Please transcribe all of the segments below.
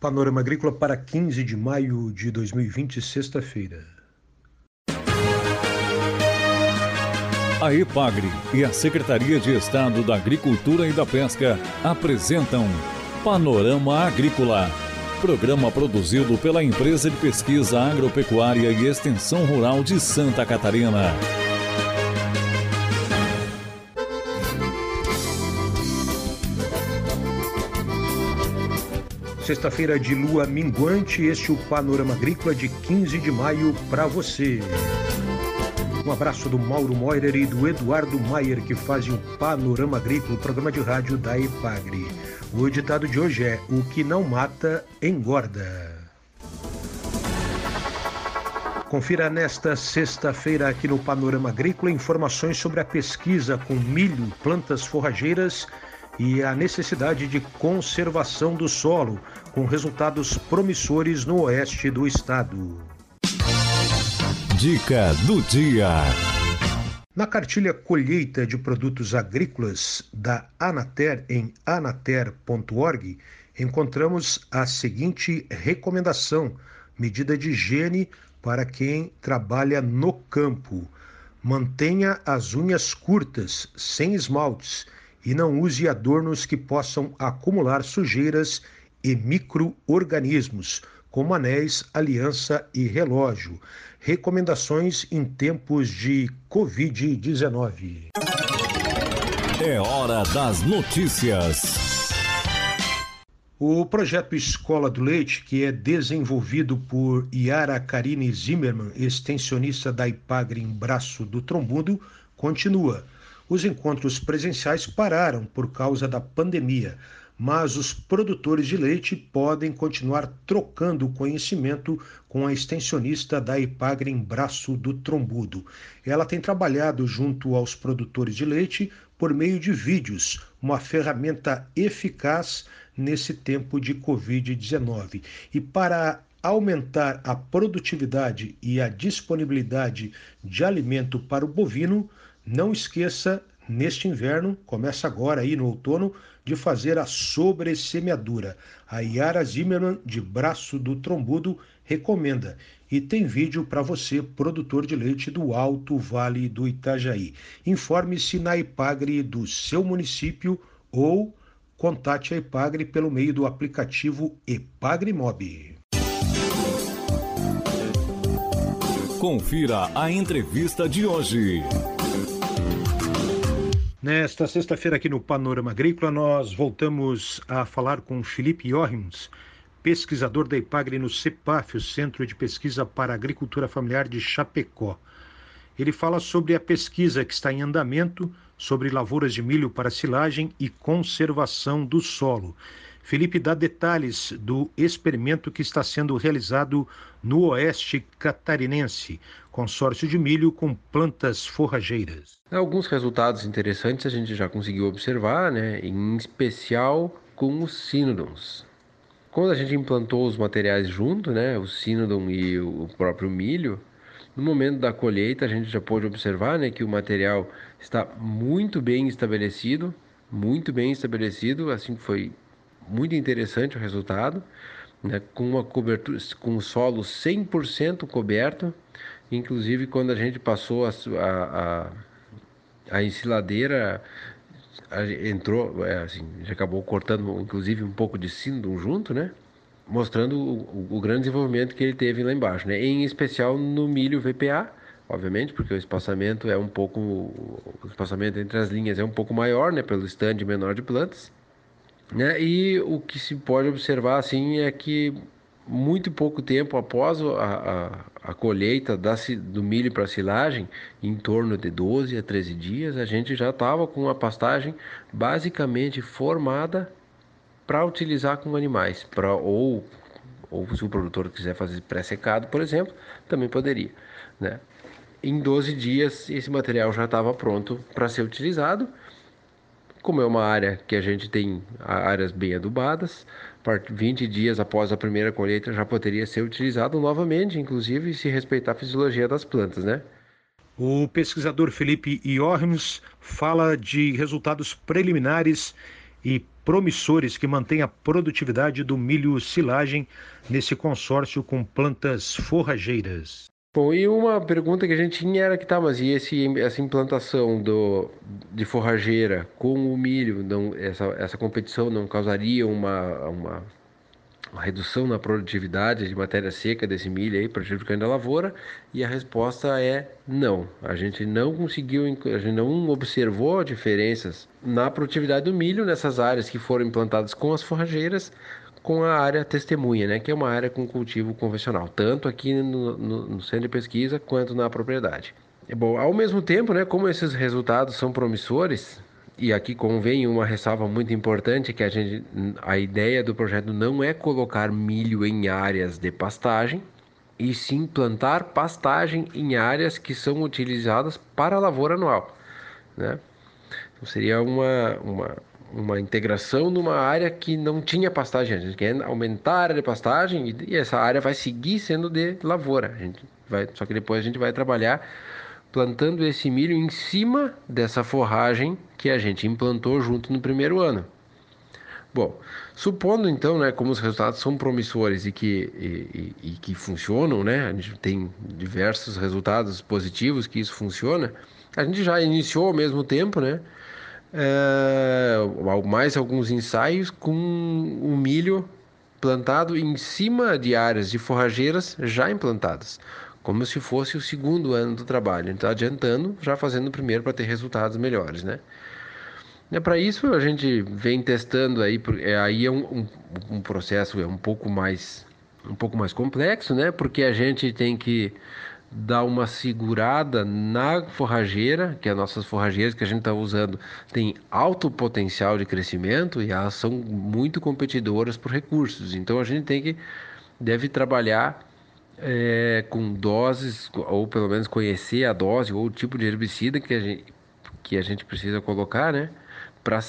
Panorama Agrícola para 15 de maio de 2020, sexta-feira. A EPAGRE e a Secretaria de Estado da Agricultura e da Pesca apresentam Panorama Agrícola, programa produzido pela Empresa de Pesquisa Agropecuária e Extensão Rural de Santa Catarina. Sexta-feira de lua minguante, este é o Panorama Agrícola de 15 de maio para você. Um abraço do Mauro Moirer e do Eduardo Maier, que fazem o Panorama Agrícola, programa de rádio da EPAGRE. O ditado de hoje é: O que não mata, engorda. Confira nesta sexta-feira aqui no Panorama Agrícola informações sobre a pesquisa com milho, plantas forrageiras e a necessidade de conservação do solo, com resultados promissores no oeste do estado. Dica do dia. Na cartilha Colheita de Produtos Agrícolas da Anater em anater.org, encontramos a seguinte recomendação: medida de higiene para quem trabalha no campo. Mantenha as unhas curtas, sem esmaltes e não use adornos que possam acumular sujeiras e micro-organismos, como anéis, aliança e relógio. Recomendações em tempos de Covid-19. É hora das notícias. O projeto Escola do Leite, que é desenvolvido por Yara Karine Zimmermann, extensionista da Ipagre em Braço do Trombudo, continua os encontros presenciais pararam por causa da pandemia, mas os produtores de leite podem continuar trocando conhecimento com a extensionista da Ipagre em Braço do Trombudo. Ela tem trabalhado junto aos produtores de leite por meio de vídeos, uma ferramenta eficaz nesse tempo de Covid-19. E para aumentar a produtividade e a disponibilidade de alimento para o bovino, não esqueça, neste inverno, começa agora aí no outono, de fazer a sobressemeadura. A Yara Zimmermann, de Braço do Trombudo, recomenda. E tem vídeo para você, produtor de leite do Alto Vale do Itajaí. Informe-se na Ipagre do seu município ou contate a Ipagre pelo meio do aplicativo Ipagre Mob. Confira a entrevista de hoje. Nesta sexta-feira, aqui no Panorama Agrícola, nós voltamos a falar com Felipe Jorrims, pesquisador da IPAGRE no CEPAF, o Centro de Pesquisa para Agricultura Familiar de Chapecó. Ele fala sobre a pesquisa que está em andamento sobre lavouras de milho para silagem e conservação do solo. Felipe dá detalhes do experimento que está sendo realizado no oeste catarinense, consórcio de milho com plantas forrageiras. Alguns resultados interessantes a gente já conseguiu observar, né? em especial com os sínodons. Quando a gente implantou os materiais junto, né, o sínodon e o próprio milho, no momento da colheita a gente já pôde observar né, que o material está muito bem estabelecido, muito bem estabelecido, assim foi muito interessante o resultado, né, com uma cobertura, com o solo 100% coberto, inclusive quando a gente passou a, a, a ensiladeira, a, entrou, é, assim, acabou cortando inclusive um pouco de síndrome junto, né? Mostrando o, o, grande desenvolvimento que ele teve lá embaixo, né? Em especial no milho VPA, obviamente, porque o espaçamento é um pouco, o espaçamento entre as linhas é um pouco maior, né? Pelo stand menor de plantas. Né? E o que se pode observar assim é que muito pouco tempo após a, a, a colheita da, do milho para silagem, em torno de 12 a 13 dias, a gente já estava com a pastagem basicamente formada para utilizar com animais, pra, ou, ou se o produtor quiser fazer pré-secado, por exemplo, também poderia. Né? Em 12 dias, esse material já estava pronto para ser utilizado como é uma área que a gente tem áreas bem adubadas, 20 dias após a primeira colheita já poderia ser utilizado novamente, inclusive se respeitar a fisiologia das plantas, né? O pesquisador Felipe Iormes fala de resultados preliminares e promissores que mantêm a produtividade do milho silagem nesse consórcio com plantas forrageiras. Bom, e uma pergunta que a gente tinha era que tá, mas e esse, essa implantação do, de forrageira com o milho, não, essa, essa competição não causaria uma, uma redução na produtividade de matéria seca desse milho aí, prejudicando a lavoura? E a resposta é não. A gente não conseguiu, a gente não observou diferenças na produtividade do milho nessas áreas que foram implantadas com as forrageiras, com a área testemunha, né, que é uma área com cultivo convencional, tanto aqui no, no, no centro de pesquisa quanto na propriedade. É bom, ao mesmo tempo, né, como esses resultados são promissores, e aqui convém uma ressalva muito importante que a gente a ideia do projeto não é colocar milho em áreas de pastagem e sim plantar pastagem em áreas que são utilizadas para lavoura anual, né? Então seria uma, uma, uma integração numa área que não tinha pastagem. A gente quer aumentar a área de pastagem e, e essa área vai seguir sendo de lavoura. A gente vai, só que depois a gente vai trabalhar plantando esse milho em cima dessa forragem que a gente implantou junto no primeiro ano. Bom, supondo então, né, como os resultados são promissores e que, e, e, e que funcionam, né, a gente tem diversos resultados positivos que isso funciona, a gente já iniciou ao mesmo tempo, né, é, mais alguns ensaios com o milho plantado em cima de áreas de forrageiras já implantadas como se fosse o segundo ano do trabalho. Está adiantando, já fazendo o primeiro para ter resultados melhores, né? É para isso a gente vem testando aí, é, aí é um, um, um, processo é um pouco mais um pouco mais complexo, né? Porque a gente tem que dar uma segurada na forrageira, que as nossas forrageiras que a gente está usando tem alto potencial de crescimento e elas são muito competidoras por recursos. Então a gente tem que deve trabalhar é, com doses, ou pelo menos conhecer a dose ou o tipo de herbicida que a gente, que a gente precisa colocar, né? Para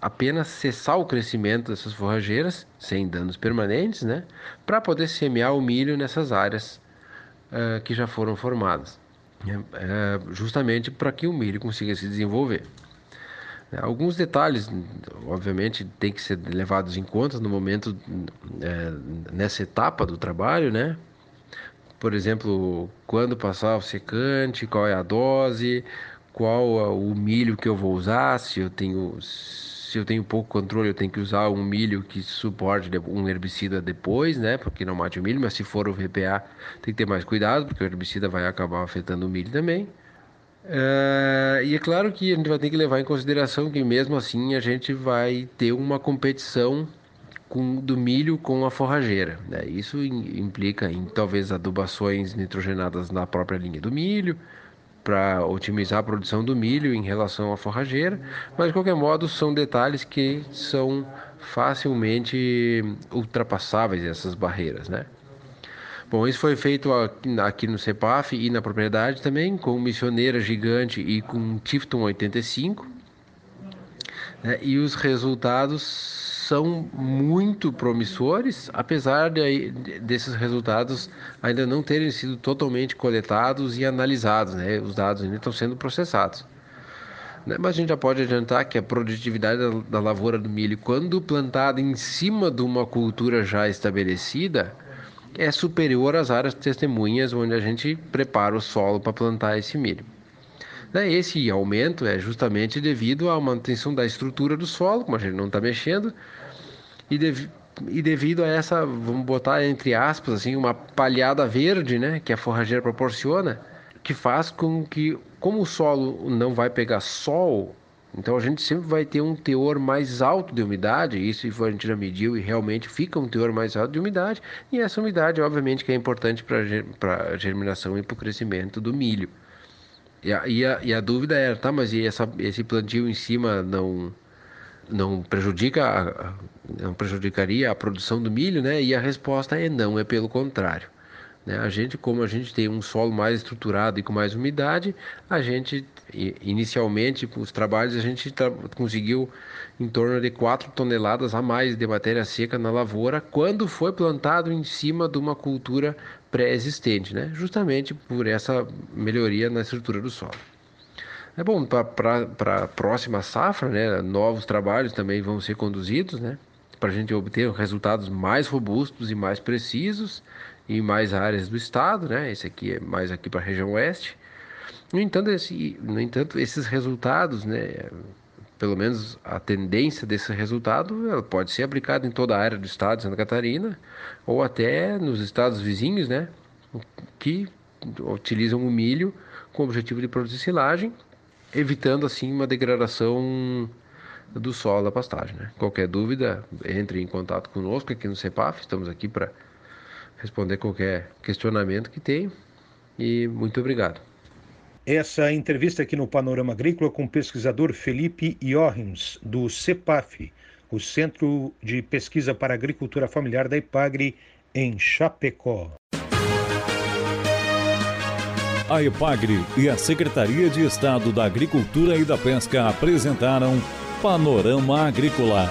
apenas cessar o crescimento dessas forrageiras, sem danos permanentes, né? Para poder semear o milho nessas áreas uh, que já foram formadas, né? uh, justamente para que o milho consiga se desenvolver. Alguns detalhes, obviamente, têm que ser levados em conta no momento, é, nessa etapa do trabalho, né? por exemplo, quando passar o secante, qual é a dose, qual o milho que eu vou usar, se eu tenho se eu tenho pouco controle, eu tenho que usar um milho que suporte um herbicida depois, né? Porque não mate o milho, mas se for o VPA, tem que ter mais cuidado, porque o herbicida vai acabar afetando o milho também. É, e é claro que a gente vai ter que levar em consideração que mesmo assim a gente vai ter uma competição com, do milho com a forrageira. Né? Isso implica em talvez adubações nitrogenadas na própria linha do milho, para otimizar a produção do milho em relação à forrageira, mas de qualquer modo são detalhes que são facilmente ultrapassáveis essas barreiras, né? Bom, isso foi feito aqui no CEPAF e na propriedade também, com missioneira gigante e com Tifton 85. Né? E os resultados são muito promissores, apesar de, desses resultados ainda não terem sido totalmente coletados e analisados, né? Os dados ainda estão sendo processados. Né? Mas a gente já pode adiantar que a produtividade da, lavoura do milho, quando plantada em cima de uma cultura já estabelecida, é superior às áreas testemunhas onde a gente prepara o solo para plantar esse milho. Esse aumento é justamente devido à manutenção da estrutura do solo, como a gente não está mexendo, e, dev, e devido a essa, vamos botar entre aspas, assim, uma palhada verde, né, que a forrageira proporciona, que faz com que, como o solo não vai pegar sol, então a gente sempre vai ter um teor mais alto de umidade, isso a gente já mediu e realmente fica um teor mais alto de umidade, e essa umidade, obviamente, que é importante para a germinação e para o crescimento do milho. E a, e a, e a dúvida era, tá, mas e essa, esse plantio em cima não não prejudica, não prejudicaria a produção do milho, né? E a resposta é não, é pelo contrário. Né? A gente, como a gente tem um solo mais estruturado e com mais umidade, a gente inicialmente os trabalhos a gente conseguiu em torno de 4 toneladas a mais de matéria seca na lavoura quando foi plantado em cima de uma cultura pré-existente, né? Justamente por essa melhoria na estrutura do solo. É bom para a próxima safra, né? Novos trabalhos também vão ser conduzidos, né? Para a gente obter resultados mais robustos e mais precisos em mais áreas do estado, né? Esse aqui é mais aqui para a região oeste. No entanto, esse, no entanto, esses resultados, né? Pelo menos a tendência desse resultado, ela pode ser aplicada em toda a área do estado de Santa Catarina ou até nos estados vizinhos, né? Que utilizam o milho com o objetivo de produzir silagem, evitando assim uma degradação do solo da pastagem. Né? Qualquer dúvida, entre em contato conosco aqui no CEPAF, estamos aqui para responder qualquer questionamento que tenha. E muito obrigado. Essa entrevista aqui no Panorama Agrícola com o pesquisador Felipe Joachms, do CEPAF, o Centro de Pesquisa para Agricultura Familiar da IPAGRE, em Chapecó. A EPAGRE e a Secretaria de Estado da Agricultura e da Pesca apresentaram Panorama Agrícola,